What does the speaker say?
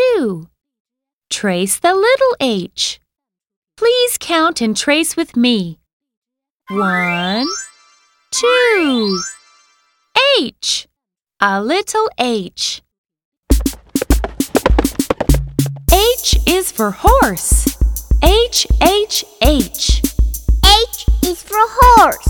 two. Trace the little h. Please count and trace with me. One, two. H. A little h. H is for horse. H, H, H. H is for horse.